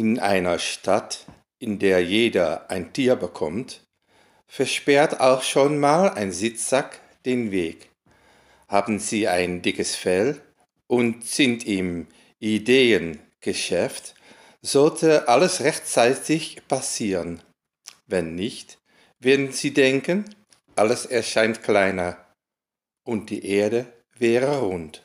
In einer Stadt, in der jeder ein Tier bekommt, versperrt auch schon mal ein Sitzsack den Weg. Haben Sie ein dickes Fell und sind im Ideengeschäft, sollte alles rechtzeitig passieren. Wenn nicht, werden Sie denken, alles erscheint kleiner und die Erde wäre rund.